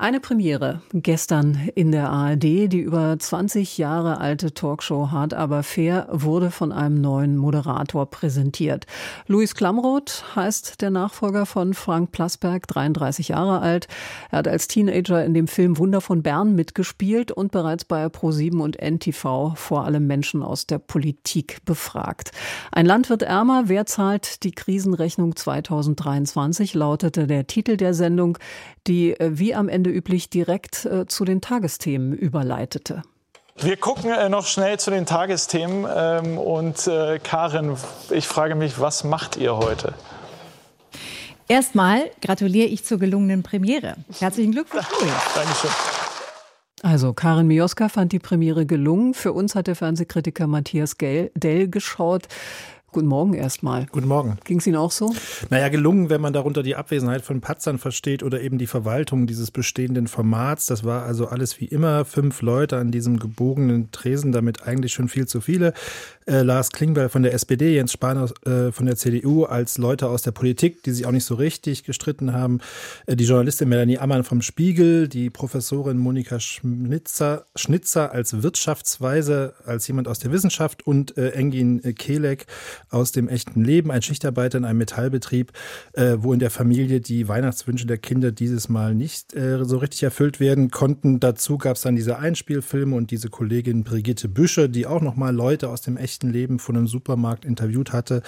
eine Premiere gestern in der ARD. Die über 20 Jahre alte Talkshow Hard aber fair wurde von einem neuen Moderator präsentiert. Luis Klamroth heißt der Nachfolger von Frank Plasberg, 33 Jahre alt. Er hat als Teenager in dem Film Wunder von Bern mitgespielt und bereits bei Pro7 und NTV vor allem Menschen aus der Politik befragt. Ein Land wird ärmer, wer zahlt die Krisenrechnung 2023, lautete der Titel der Sendung, die äh, wie am Ende üblich direkt äh, zu den Tagesthemen überleitete. Wir gucken äh, noch schnell zu den Tagesthemen. Ähm, und äh, Karin, ich frage mich, was macht ihr heute? Erstmal gratuliere ich zur gelungenen Premiere. Herzlichen Glückwunsch. Dankeschön. Also Karin Mioska fand die Premiere gelungen. Für uns hat der Fernsehkritiker Matthias Dell geschaut. Guten Morgen erstmal. Guten Morgen. Ging es Ihnen auch so? Naja, gelungen, wenn man darunter die Abwesenheit von Patzern versteht oder eben die Verwaltung dieses bestehenden Formats. Das war also alles wie immer. Fünf Leute an diesem gebogenen Tresen, damit eigentlich schon viel zu viele. Äh, Lars Klingbeil von der SPD, Jens Spahn äh, von der CDU als Leute aus der Politik, die sich auch nicht so richtig gestritten haben. Äh, die Journalistin Melanie Ammann vom Spiegel, die Professorin Monika Schnitzer, Schnitzer als Wirtschaftsweise, als jemand aus der Wissenschaft und äh, Engin Kelek aus dem echten Leben, ein Schichtarbeiter in einem Metallbetrieb, äh, wo in der Familie die Weihnachtswünsche der Kinder dieses Mal nicht äh, so richtig erfüllt werden konnten. Dazu gab es dann diese Einspielfilme und diese Kollegin Brigitte Büsche, die auch nochmal Leute aus dem echten Leben von einem Supermarkt interviewt hatte.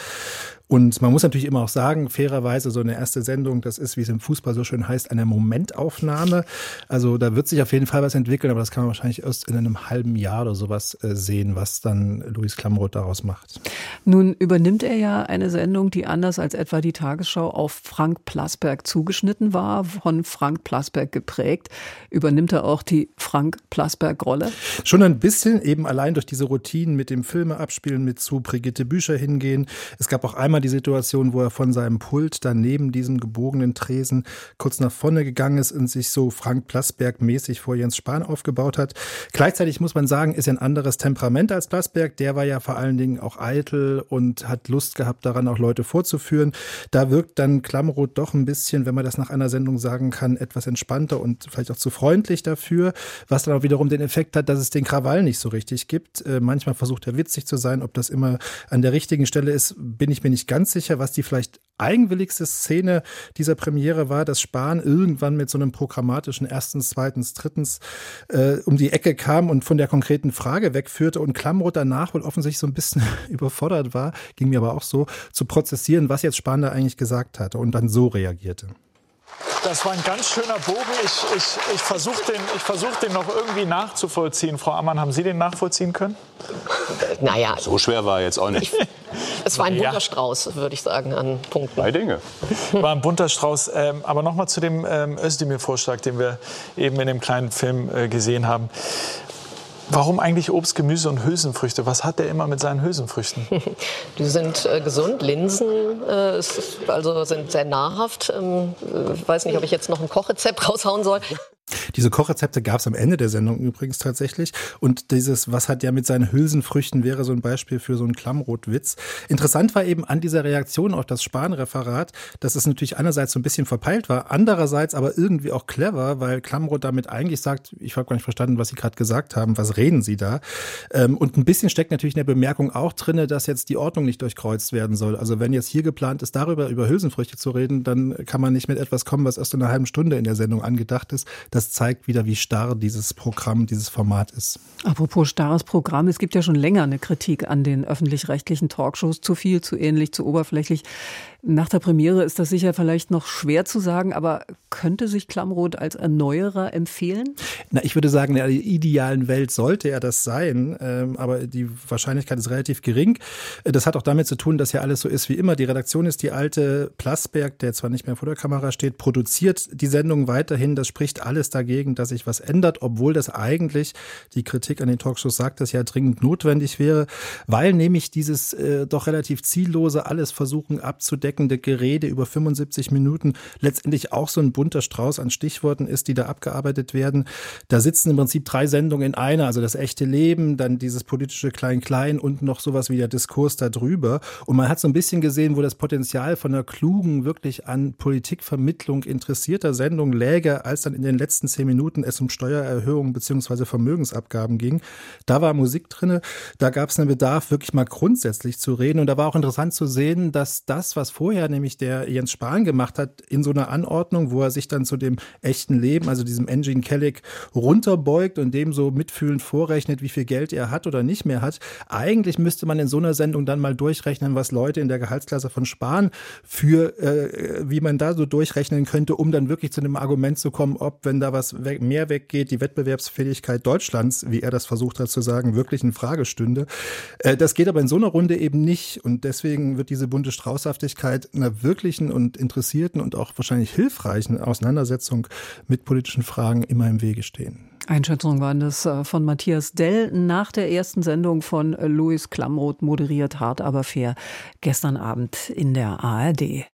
Und man muss natürlich immer auch sagen, fairerweise, so eine erste Sendung, das ist, wie es im Fußball so schön heißt, eine Momentaufnahme. Also da wird sich auf jeden Fall was entwickeln, aber das kann man wahrscheinlich erst in einem halben Jahr oder sowas äh, sehen, was dann Luis Klamroth daraus macht. Nun übernimmt er ja eine Sendung, die anders als etwa die Tagesschau auf Frank Plasberg zugeschnitten war, von Frank Plasberg geprägt. Übernimmt er auch die Frank Plasberg-Rolle? Schon ein bisschen, eben allein durch diese Routinen mit dem Filme abspielen, mit zu Brigitte Bücher hingehen. Es gab auch einmal die Situation, wo er von seinem Pult dann neben diesem gebogenen Tresen kurz nach vorne gegangen ist und sich so Frank Plasberg mäßig vor Jens Spahn aufgebaut hat. Gleichzeitig muss man sagen, ist er ein anderes Temperament als Plasberg. Der war ja vor allen Dingen auch eitel und hat Lust gehabt daran, auch Leute vorzuführen. Da wirkt dann Klammroth doch ein bisschen, wenn man das nach einer Sendung sagen kann, etwas entspannter und vielleicht auch zu freundlich dafür, was dann auch wiederum den Effekt hat, dass es den Krawall nicht so richtig gibt. Äh, manchmal versucht er witzig zu sein. Ob das immer an der richtigen Stelle ist, bin ich mir nicht ganz sicher, was die vielleicht eigenwilligste Szene dieser Premiere war, dass Spahn irgendwann mit so einem programmatischen erstens, zweitens, drittens äh, um die Ecke kam und von der konkreten Frage wegführte und Klammroth danach wohl offensichtlich so ein bisschen überfordert war, ging mir aber auch so, zu prozessieren, was jetzt Spahn da eigentlich gesagt hatte und dann so reagierte. Das war ein ganz schöner Bogen. Ich, ich, ich versuche den, versuch den noch irgendwie nachzuvollziehen. Frau Ammann, haben Sie den nachvollziehen können? Naja. So schwer war er jetzt auch nicht. es war ein bunter ja. Strauß, würde ich sagen, an Punkten. Drei Dinge. War ein bunter Strauß. Ähm, aber noch mal zu dem ähm, Özdemir-Vorschlag, den wir eben in dem kleinen Film äh, gesehen haben. Warum eigentlich Obst, Gemüse und Hülsenfrüchte? Was hat der immer mit seinen Hülsenfrüchten? Die sind äh, gesund. Linsen äh, also sind sehr nahrhaft. Ähm, äh, weiß nicht, ob ich jetzt noch ein Kochrezept raushauen soll. Diese Kochrezepte gab es am Ende der Sendung übrigens tatsächlich. Und dieses, was hat ja mit seinen Hülsenfrüchten, wäre so ein Beispiel für so einen Klammrotwitz. Interessant war eben an dieser Reaktion auf das Spahn-Referat, dass es natürlich einerseits so ein bisschen verpeilt war, andererseits aber irgendwie auch clever, weil Klammroth damit eigentlich sagt, ich habe gar nicht verstanden, was Sie gerade gesagt haben, was reden Sie da? Ähm, und ein bisschen steckt natürlich in der Bemerkung auch drinne, dass jetzt die Ordnung nicht durchkreuzt werden soll. Also wenn jetzt hier geplant ist, darüber über Hülsenfrüchte zu reden, dann kann man nicht mit etwas kommen, was erst in einer halben Stunde in der Sendung angedacht ist. Das zeigt wieder, wie starr dieses Programm, dieses Format ist. Apropos starres Programm, es gibt ja schon länger eine Kritik an den öffentlich-rechtlichen Talkshows. Zu viel, zu ähnlich, zu oberflächlich. Nach der Premiere ist das sicher vielleicht noch schwer zu sagen, aber könnte sich Klamroth als Erneuerer empfehlen? Na, ich würde sagen, in der idealen Welt sollte er das sein, ähm, aber die Wahrscheinlichkeit ist relativ gering. Das hat auch damit zu tun, dass ja alles so ist wie immer. Die Redaktion ist die alte Plasberg, der zwar nicht mehr vor der Kamera steht, produziert die Sendung weiterhin. Das spricht alles dagegen dagegen, dass sich was ändert, obwohl das eigentlich, die Kritik an den Talkshows sagt das ja dringend notwendig wäre, weil nämlich dieses äh, doch relativ ziellose, alles versuchen abzudeckende Gerede über 75 Minuten letztendlich auch so ein bunter Strauß an Stichworten ist, die da abgearbeitet werden. Da sitzen im Prinzip drei Sendungen in einer, also das echte Leben, dann dieses politische Klein-Klein und noch sowas wie der Diskurs darüber. Und man hat so ein bisschen gesehen, wo das Potenzial von einer klugen, wirklich an Politikvermittlung interessierter Sendung läge, als dann in den letzten zehn Minuten es um Steuererhöhungen beziehungsweise Vermögensabgaben ging. Da war Musik drinne, da gab es einen Bedarf, wirklich mal grundsätzlich zu reden. Und da war auch interessant zu sehen, dass das, was vorher nämlich der Jens Spahn gemacht hat, in so einer Anordnung, wo er sich dann zu dem echten Leben, also diesem Engine Kellic, runterbeugt und dem so mitfühlend vorrechnet, wie viel Geld er hat oder nicht mehr hat. Eigentlich müsste man in so einer Sendung dann mal durchrechnen, was Leute in der Gehaltsklasse von Spahn für, äh, wie man da so durchrechnen könnte, um dann wirklich zu dem Argument zu kommen, ob, wenn da was mehr weggeht, die Wettbewerbsfähigkeit Deutschlands, wie er das versucht hat zu sagen, wirklich in Frage stünde. Äh, das geht aber in so einer Runde eben nicht und deswegen wird diese bunte Straußhaftigkeit einer wirklichen und interessierten und auch wahrscheinlich hilfreichen Auseinandersetzung mit politischen Fragen immer im Wege stehen. Einschätzungen waren das äh, von Matthias Dell nach der ersten Sendung von Louis Klamroth, moderiert hart aber fair, gestern Abend in der ARD.